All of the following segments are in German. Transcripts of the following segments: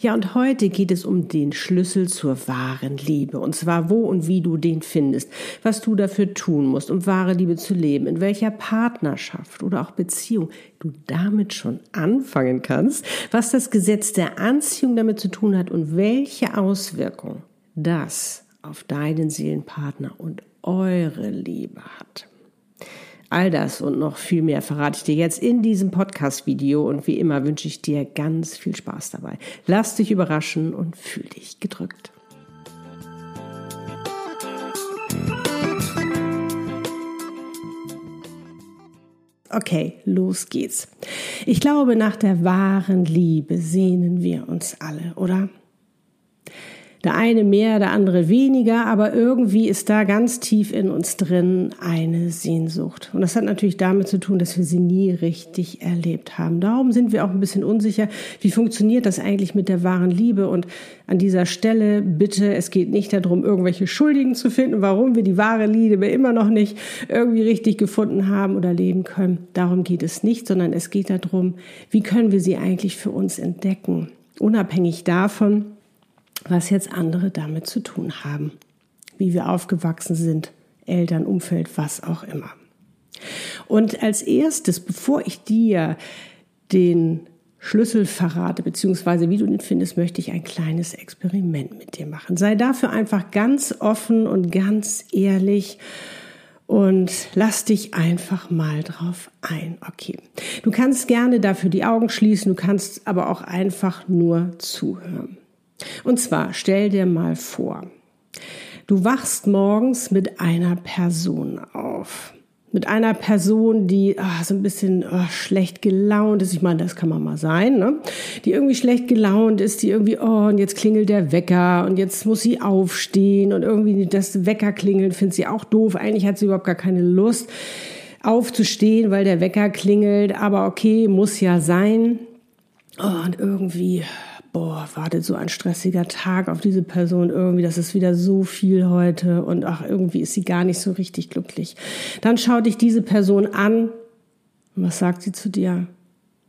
Ja, und heute geht es um den Schlüssel zur wahren Liebe. Und zwar, wo und wie du den findest, was du dafür tun musst, um wahre Liebe zu leben, in welcher Partnerschaft oder auch Beziehung du damit schon anfangen kannst, was das Gesetz der Anziehung damit zu tun hat und welche Auswirkung das auf deinen Seelenpartner und eure Liebe hat. All das und noch viel mehr verrate ich dir jetzt in diesem Podcast-Video und wie immer wünsche ich dir ganz viel Spaß dabei. Lass dich überraschen und fühl dich gedrückt. Okay, los geht's. Ich glaube, nach der wahren Liebe sehnen wir uns alle, oder? Der eine mehr, der andere weniger, aber irgendwie ist da ganz tief in uns drin eine Sehnsucht. Und das hat natürlich damit zu tun, dass wir sie nie richtig erlebt haben. Darum sind wir auch ein bisschen unsicher, wie funktioniert das eigentlich mit der wahren Liebe. Und an dieser Stelle bitte, es geht nicht darum, irgendwelche Schuldigen zu finden, warum wir die wahre Liebe immer noch nicht irgendwie richtig gefunden haben oder leben können. Darum geht es nicht, sondern es geht darum, wie können wir sie eigentlich für uns entdecken. Unabhängig davon, was jetzt andere damit zu tun haben, wie wir aufgewachsen sind, Eltern, Umfeld, was auch immer. Und als erstes, bevor ich dir den Schlüssel verrate, beziehungsweise wie du den findest, möchte ich ein kleines Experiment mit dir machen. Sei dafür einfach ganz offen und ganz ehrlich und lass dich einfach mal drauf ein. Okay. Du kannst gerne dafür die Augen schließen, du kannst aber auch einfach nur zuhören. Und zwar stell dir mal vor, du wachst morgens mit einer Person auf. Mit einer Person, die ah, so ein bisschen oh, schlecht gelaunt ist. Ich meine, das kann man mal sein, ne? Die irgendwie schlecht gelaunt ist, die irgendwie, oh, und jetzt klingelt der Wecker und jetzt muss sie aufstehen und irgendwie das Wecker klingeln findet sie auch doof. Eigentlich hat sie überhaupt gar keine Lust aufzustehen, weil der Wecker klingelt. Aber okay, muss ja sein. Oh, und irgendwie boah, wartet so ein stressiger Tag auf diese Person irgendwie, das ist wieder so viel heute und ach, irgendwie ist sie gar nicht so richtig glücklich. Dann schau dich diese Person an und was sagt sie zu dir?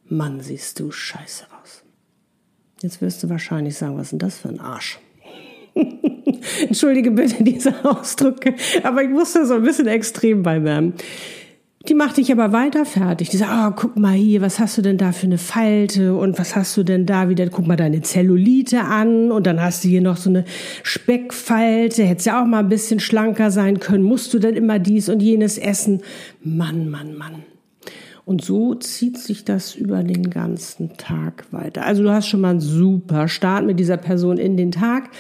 Mann, siehst du scheiße aus. Jetzt wirst du wahrscheinlich sagen, was ist denn das für ein Arsch? Entschuldige bitte diese Ausdrücke, aber ich musste so ein bisschen extrem bei werden. Die macht dich aber weiter fertig. Die sagt, oh, guck mal hier, was hast du denn da für eine Falte und was hast du denn da wieder? Guck mal deine Zellulite an und dann hast du hier noch so eine Speckfalte. Hättest ja auch mal ein bisschen schlanker sein können. Musst du denn immer dies und jenes essen? Mann, Mann, Mann. Und so zieht sich das über den ganzen Tag weiter. Also du hast schon mal einen super Start mit dieser Person in den Tag.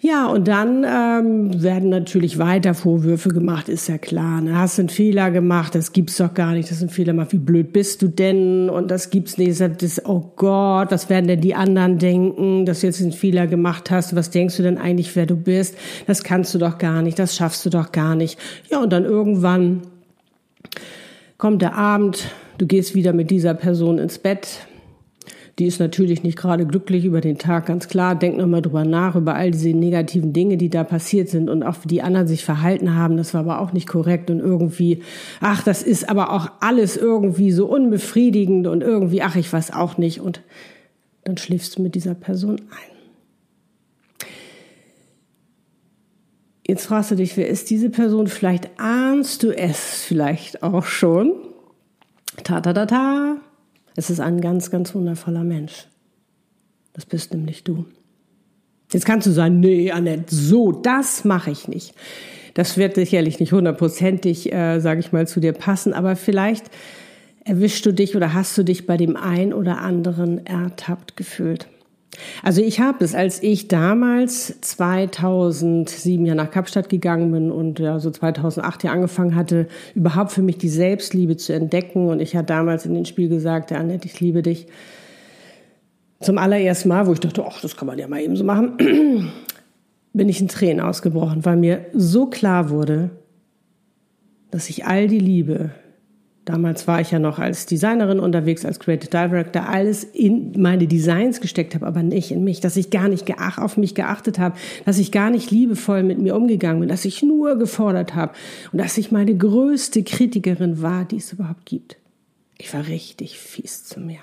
Ja, und dann ähm, werden natürlich weiter Vorwürfe gemacht, ist ja klar. Ne? Hast einen Fehler gemacht, das gibt's doch gar nicht, dass du einen Fehler machst. Wie blöd bist du denn? Und das gibt's nicht. Das, oh Gott, was werden denn die anderen denken, dass du jetzt einen Fehler gemacht hast? Was denkst du denn eigentlich, wer du bist? Das kannst du doch gar nicht, das schaffst du doch gar nicht. Ja, und dann irgendwann kommt der Abend, du gehst wieder mit dieser Person ins Bett, die ist natürlich nicht gerade glücklich über den Tag, ganz klar. Denk nochmal drüber nach, über all diese negativen Dinge, die da passiert sind und auch wie die anderen sich verhalten haben. Das war aber auch nicht korrekt und irgendwie, ach, das ist aber auch alles irgendwie so unbefriedigend und irgendwie, ach, ich weiß auch nicht. Und dann schläfst du mit dieser Person ein. Jetzt fragst du dich, wer ist diese Person? Vielleicht ahnst du es vielleicht auch schon. Ta ta ta ta. Es ist ein ganz, ganz wundervoller Mensch. Das bist nämlich du. Jetzt kannst du sagen, nee, Annette, so, das mache ich nicht. Das wird sicherlich nicht hundertprozentig, äh, sage ich mal, zu dir passen, aber vielleicht erwischst du dich oder hast du dich bei dem einen oder anderen ertappt gefühlt? Also ich habe es, als ich damals 2007 ja nach Kapstadt gegangen bin und ja so 2008 ja angefangen hatte, überhaupt für mich die Selbstliebe zu entdecken und ich hatte damals in den Spiel gesagt, ja, Annette, ich liebe dich. Zum allerersten Mal, wo ich dachte, ach, das kann man ja mal eben so machen, bin ich in Tränen ausgebrochen, weil mir so klar wurde, dass ich all die Liebe, Damals war ich ja noch als Designerin unterwegs, als Creative Director, alles in meine Designs gesteckt habe, aber nicht in mich, dass ich gar nicht auf mich geachtet habe, dass ich gar nicht liebevoll mit mir umgegangen bin, dass ich nur gefordert habe und dass ich meine größte Kritikerin war, die es überhaupt gibt. Ich war richtig fies zu mir.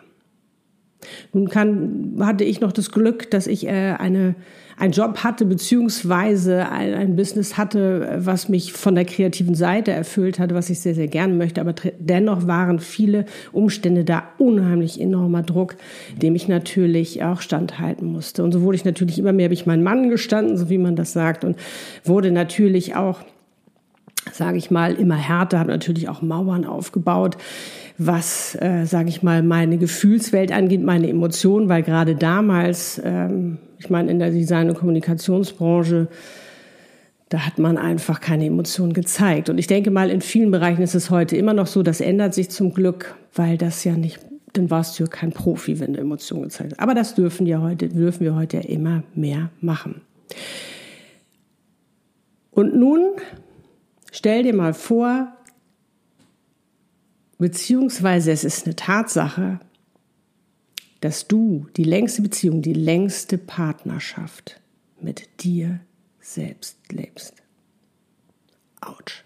Nun kann, hatte ich noch das Glück, dass ich äh, eine einen Job hatte, beziehungsweise ein, ein Business hatte, was mich von der kreativen Seite erfüllt hatte, was ich sehr, sehr gerne möchte. Aber dennoch waren viele Umstände da unheimlich enormer Druck, dem ich natürlich auch standhalten musste. Und so wurde ich natürlich immer mehr, habe ich meinen Mann gestanden, so wie man das sagt, und wurde natürlich auch sage ich mal, immer härter, habe natürlich auch Mauern aufgebaut, was, äh, sage ich mal, meine Gefühlswelt angeht, meine Emotionen, weil gerade damals, ähm, ich meine, in der Design- und Kommunikationsbranche, da hat man einfach keine Emotionen gezeigt. Und ich denke mal, in vielen Bereichen ist es heute immer noch so, das ändert sich zum Glück, weil das ja nicht, dann warst du ja kein Profi, wenn du Emotionen gezeigt hast. Aber das dürfen ja heute, dürfen wir heute ja immer mehr machen. Und nun stell dir mal vor, beziehungsweise es ist eine Tatsache, dass du die längste Beziehung, die längste Partnerschaft mit dir selbst lebst. Autsch.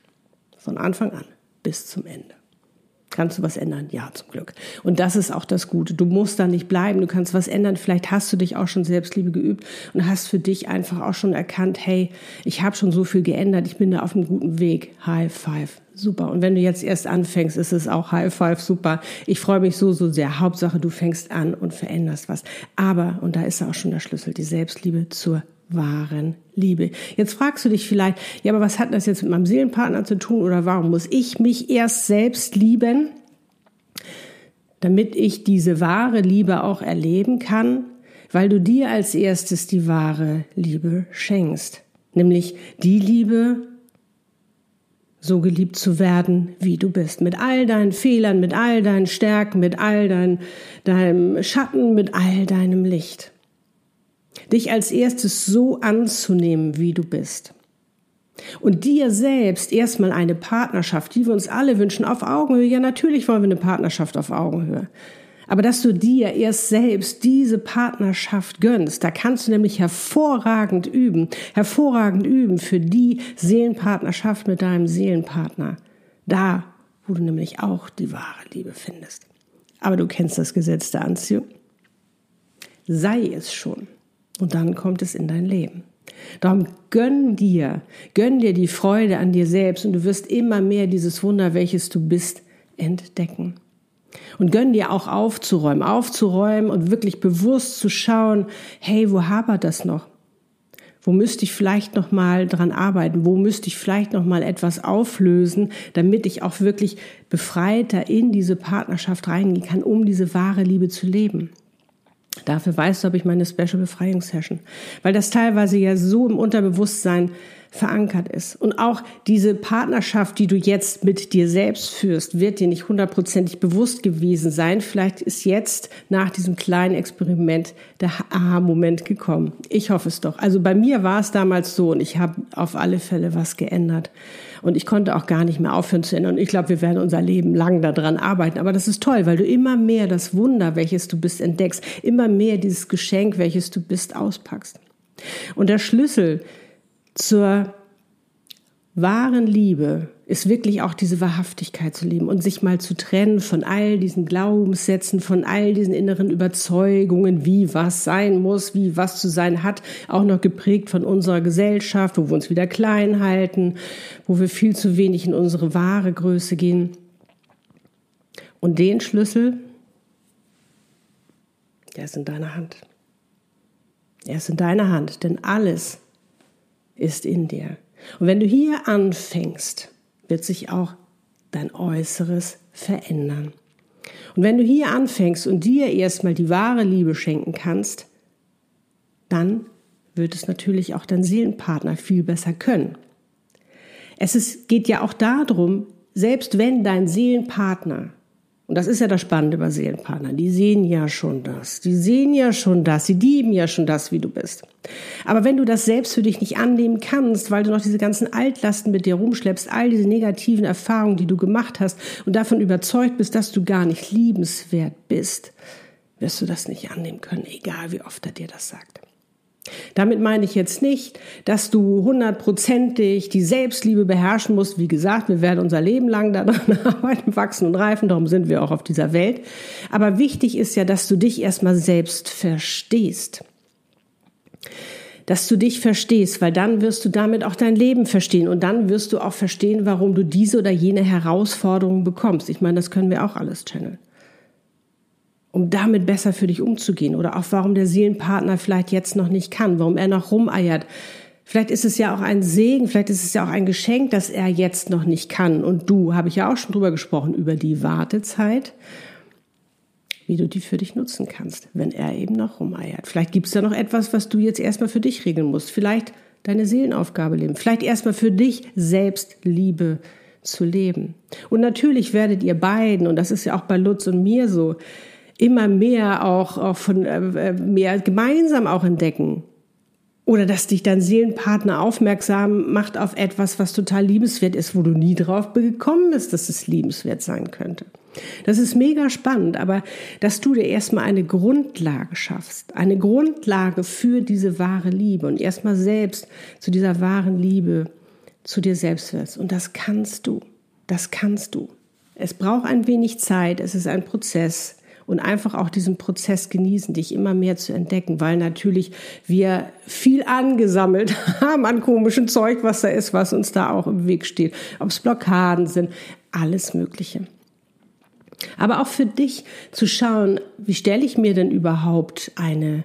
Von Anfang an bis zum Ende. Kannst du was ändern? Ja, zum Glück. Und das ist auch das Gute. Du musst da nicht bleiben. Du kannst was ändern. Vielleicht hast du dich auch schon Selbstliebe geübt und hast für dich einfach auch schon erkannt, hey, ich habe schon so viel geändert. Ich bin da auf einem guten Weg. High five. Super. Und wenn du jetzt erst anfängst, ist es auch High five. Super. Ich freue mich so, so sehr. Hauptsache, du fängst an und veränderst was. Aber, und da ist auch schon der Schlüssel, die Selbstliebe zur wahren Liebe. Jetzt fragst du dich vielleicht, ja, aber was hat das jetzt mit meinem Seelenpartner zu tun oder warum muss ich mich erst selbst lieben, damit ich diese wahre Liebe auch erleben kann, weil du dir als erstes die wahre Liebe schenkst, nämlich die Liebe, so geliebt zu werden, wie du bist, mit all deinen Fehlern, mit all deinen Stärken, mit all dein, deinem Schatten, mit all deinem Licht dich als erstes so anzunehmen, wie du bist. Und dir selbst erstmal eine Partnerschaft, die wir uns alle wünschen, auf Augenhöhe. Ja, natürlich wollen wir eine Partnerschaft auf Augenhöhe. Aber dass du dir erst selbst diese Partnerschaft gönnst, da kannst du nämlich hervorragend üben, hervorragend üben für die Seelenpartnerschaft mit deinem Seelenpartner. Da, wo du nämlich auch die wahre Liebe findest. Aber du kennst das Gesetz der Anziehung. Sei es schon. Und dann kommt es in dein Leben. Darum gönn dir, gönn dir die Freude an dir selbst und du wirst immer mehr dieses Wunder, welches du bist, entdecken. Und gönn dir auch aufzuräumen, aufzuräumen und wirklich bewusst zu schauen, hey, wo hapert das noch? Wo müsste ich vielleicht noch mal dran arbeiten? Wo müsste ich vielleicht noch mal etwas auflösen, damit ich auch wirklich befreiter in diese Partnerschaft reingehen kann, um diese wahre Liebe zu leben? Dafür weißt du, habe ich meine Special Befreiungssession, weil das teilweise ja so im Unterbewusstsein verankert ist. Und auch diese Partnerschaft, die du jetzt mit dir selbst führst, wird dir nicht hundertprozentig bewusst gewesen sein. Vielleicht ist jetzt nach diesem kleinen Experiment der Aha-Moment gekommen. Ich hoffe es doch. Also bei mir war es damals so und ich habe auf alle Fälle was geändert. Und ich konnte auch gar nicht mehr aufhören zu ändern. Und ich glaube, wir werden unser Leben lang daran arbeiten. Aber das ist toll, weil du immer mehr das Wunder, welches du bist, entdeckst. Immer mehr dieses Geschenk, welches du bist, auspackst. Und der Schlüssel zur wahren Liebe ist wirklich auch diese Wahrhaftigkeit zu leben und sich mal zu trennen von all diesen Glaubenssätzen, von all diesen inneren Überzeugungen, wie was sein muss, wie was zu sein hat, auch noch geprägt von unserer Gesellschaft, wo wir uns wieder klein halten, wo wir viel zu wenig in unsere wahre Größe gehen. Und den Schlüssel, der ist in deiner Hand. Er ist in deiner Hand, denn alles ist in dir. Und wenn du hier anfängst, wird sich auch dein Äußeres verändern. Und wenn du hier anfängst und dir erstmal die wahre Liebe schenken kannst, dann wird es natürlich auch dein Seelenpartner viel besser können. Es ist, geht ja auch darum, selbst wenn dein Seelenpartner und das ist ja das Spannende bei Seelenpartnern. Die sehen ja schon das. Die sehen ja schon das. Sie lieben ja schon das, wie du bist. Aber wenn du das selbst für dich nicht annehmen kannst, weil du noch diese ganzen Altlasten mit dir rumschleppst, all diese negativen Erfahrungen, die du gemacht hast und davon überzeugt bist, dass du gar nicht liebenswert bist, wirst du das nicht annehmen können, egal wie oft er dir das sagt. Damit meine ich jetzt nicht, dass du hundertprozentig die Selbstliebe beherrschen musst. Wie gesagt, wir werden unser Leben lang daran arbeiten, wachsen und reifen. Darum sind wir auch auf dieser Welt. Aber wichtig ist ja, dass du dich erstmal selbst verstehst. Dass du dich verstehst, weil dann wirst du damit auch dein Leben verstehen und dann wirst du auch verstehen, warum du diese oder jene Herausforderung bekommst. Ich meine, das können wir auch alles channeln um damit besser für dich umzugehen oder auch warum der Seelenpartner vielleicht jetzt noch nicht kann, warum er noch rumeiert. Vielleicht ist es ja auch ein Segen, vielleicht ist es ja auch ein Geschenk, dass er jetzt noch nicht kann. Und du, habe ich ja auch schon drüber gesprochen, über die Wartezeit, wie du die für dich nutzen kannst, wenn er eben noch rumeiert. Vielleicht gibt es da noch etwas, was du jetzt erstmal für dich regeln musst. Vielleicht deine Seelenaufgabe leben. Vielleicht erstmal für dich selbst Liebe zu leben. Und natürlich werdet ihr beiden, und das ist ja auch bei Lutz und mir so, immer mehr auch, auch von äh, äh, mehr gemeinsam auch entdecken. Oder dass dich dein Seelenpartner aufmerksam macht auf etwas, was total liebenswert ist, wo du nie drauf gekommen bist, dass es liebenswert sein könnte. Das ist mega spannend, aber dass du dir erstmal eine Grundlage schaffst, eine Grundlage für diese wahre Liebe und erstmal selbst zu dieser wahren Liebe zu dir selbst wirst. Und das kannst du. Das kannst du. Es braucht ein wenig Zeit, es ist ein Prozess und einfach auch diesen Prozess genießen, dich immer mehr zu entdecken, weil natürlich wir viel angesammelt haben an komischem Zeug, was da ist, was uns da auch im Weg steht. Ob es Blockaden sind, alles Mögliche. Aber auch für dich zu schauen, wie stelle ich mir denn überhaupt eine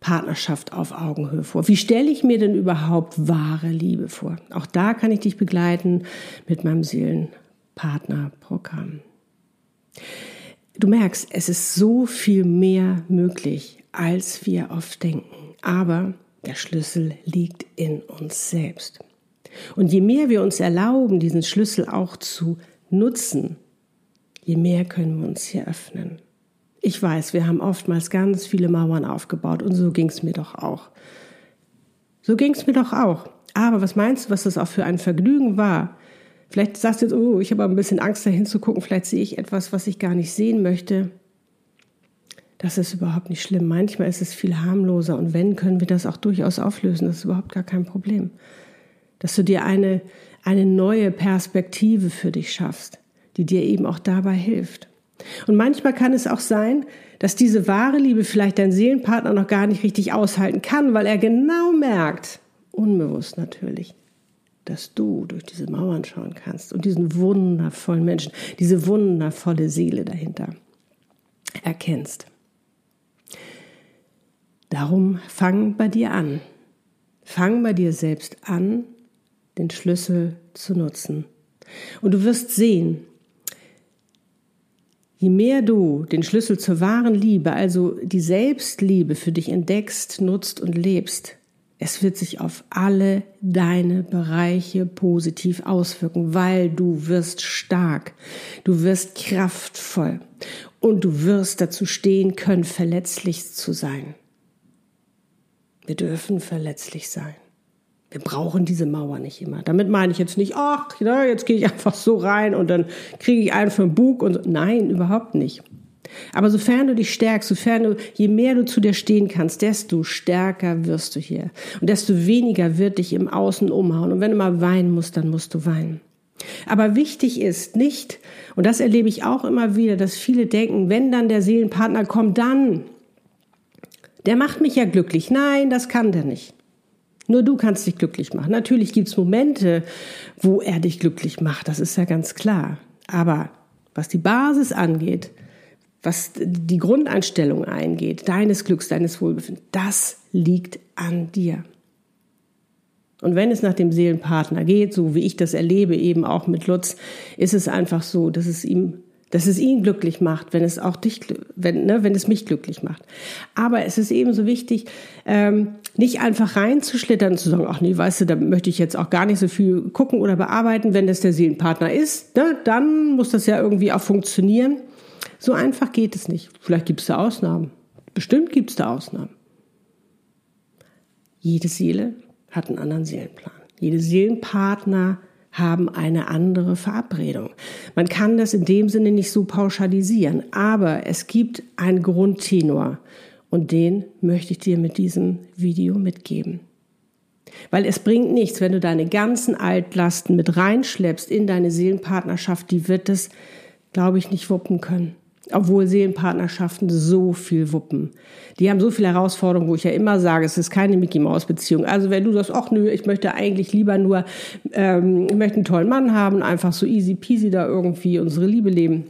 Partnerschaft auf Augenhöhe vor? Wie stelle ich mir denn überhaupt wahre Liebe vor? Auch da kann ich dich begleiten mit meinem Seelenpartnerprogramm. Du merkst, es ist so viel mehr möglich, als wir oft denken. Aber der Schlüssel liegt in uns selbst. Und je mehr wir uns erlauben, diesen Schlüssel auch zu nutzen, je mehr können wir uns hier öffnen. Ich weiß, wir haben oftmals ganz viele Mauern aufgebaut und so ging es mir doch auch. So ging es mir doch auch. Aber was meinst du, was das auch für ein Vergnügen war, Vielleicht sagst du jetzt, oh, ich habe ein bisschen Angst dahin zu gucken, vielleicht sehe ich etwas, was ich gar nicht sehen möchte. Das ist überhaupt nicht schlimm. Manchmal ist es viel harmloser und wenn, können wir das auch durchaus auflösen. Das ist überhaupt gar kein Problem. Dass du dir eine, eine neue Perspektive für dich schaffst, die dir eben auch dabei hilft. Und manchmal kann es auch sein, dass diese wahre Liebe vielleicht dein Seelenpartner noch gar nicht richtig aushalten kann, weil er genau merkt, unbewusst natürlich, dass du durch diese Mauern schauen kannst und diesen wundervollen Menschen, diese wundervolle Seele dahinter erkennst. Darum fang bei dir an. Fang bei dir selbst an, den Schlüssel zu nutzen. Und du wirst sehen, je mehr du den Schlüssel zur wahren Liebe, also die Selbstliebe für dich entdeckst, nutzt und lebst, es wird sich auf alle deine Bereiche positiv auswirken, weil du wirst stark, du wirst kraftvoll und du wirst dazu stehen können, verletzlich zu sein. Wir dürfen verletzlich sein. Wir brauchen diese Mauer nicht immer. Damit meine ich jetzt nicht, ach, jetzt gehe ich einfach so rein und dann kriege ich einen für den Bug und so. nein, überhaupt nicht. Aber sofern du dich stärkst, sofern du, je mehr du zu dir stehen kannst, desto stärker wirst du hier. Und desto weniger wird dich im Außen umhauen. Und wenn du mal weinen musst, dann musst du weinen. Aber wichtig ist nicht, und das erlebe ich auch immer wieder, dass viele denken, wenn dann der Seelenpartner kommt, dann, der macht mich ja glücklich. Nein, das kann der nicht. Nur du kannst dich glücklich machen. Natürlich gibt es Momente, wo er dich glücklich macht, das ist ja ganz klar. Aber was die Basis angeht, was die Grundeinstellung eingeht, deines Glücks, deines Wohlbefindens, das liegt an dir. Und wenn es nach dem Seelenpartner geht, so wie ich das erlebe, eben auch mit Lutz, ist es einfach so, dass es ihm dass es ihn glücklich macht, wenn es auch dich, wenn, ne, wenn es mich glücklich macht. Aber es ist ebenso wichtig, ähm, nicht einfach reinzuschlittern zu sagen, ach nee, weißt du, da möchte ich jetzt auch gar nicht so viel gucken oder bearbeiten. Wenn das der Seelenpartner ist, ne, dann muss das ja irgendwie auch funktionieren. So einfach geht es nicht. Vielleicht gibt es da Ausnahmen. Bestimmt gibt es da Ausnahmen. Jede Seele hat einen anderen Seelenplan. Jede Seelenpartner haben eine andere Verabredung. Man kann das in dem Sinne nicht so pauschalisieren, aber es gibt einen Grundtenor und den möchte ich dir mit diesem Video mitgeben. Weil es bringt nichts, wenn du deine ganzen Altlasten mit reinschleppst in deine Seelenpartnerschaft, die wird es, glaube ich, nicht wuppen können obwohl Seelenpartnerschaften so viel wuppen. Die haben so viele Herausforderungen, wo ich ja immer sage, es ist keine Mickey-Maus-Beziehung. Also wenn du sagst, ach nö, ich möchte eigentlich lieber nur, ähm, ich möchte einen tollen Mann haben, einfach so easy peasy da irgendwie unsere Liebe leben,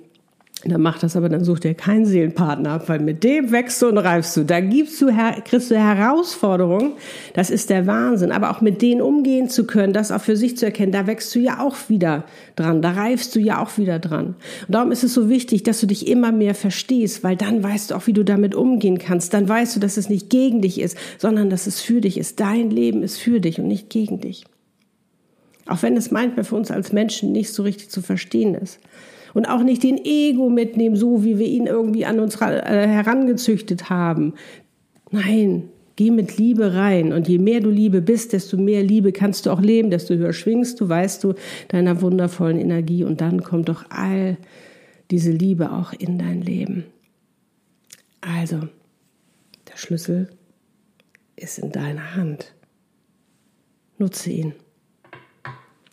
dann macht das aber, dann sucht er keinen Seelenpartner, weil mit dem wächst du und reifst du. Da gibst du, kriegst du Herausforderungen. Das ist der Wahnsinn. Aber auch mit denen umgehen zu können, das auch für sich zu erkennen, da wächst du ja auch wieder dran. Da reifst du ja auch wieder dran. Und darum ist es so wichtig, dass du dich immer mehr verstehst, weil dann weißt du auch, wie du damit umgehen kannst. Dann weißt du, dass es nicht gegen dich ist, sondern dass es für dich ist. Dein Leben ist für dich und nicht gegen dich. Auch wenn es manchmal für uns als Menschen nicht so richtig zu verstehen ist und auch nicht den Ego mitnehmen, so wie wir ihn irgendwie an uns äh, herangezüchtet haben. Nein, geh mit Liebe rein. Und je mehr du Liebe bist, desto mehr Liebe kannst du auch leben, desto höher schwingst du, weißt du, deiner wundervollen Energie. Und dann kommt doch all diese Liebe auch in dein Leben. Also, der Schlüssel ist in deiner Hand. Nutze ihn.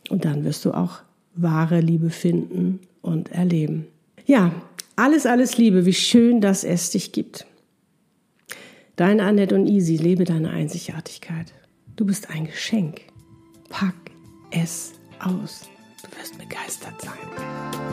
Und dann wirst du auch wahre Liebe finden und erleben. Ja, alles, alles Liebe, wie schön, dass es dich gibt. Deine Annette und Easy, lebe deine Einzigartigkeit. Du bist ein Geschenk. Pack es aus. Du wirst begeistert sein.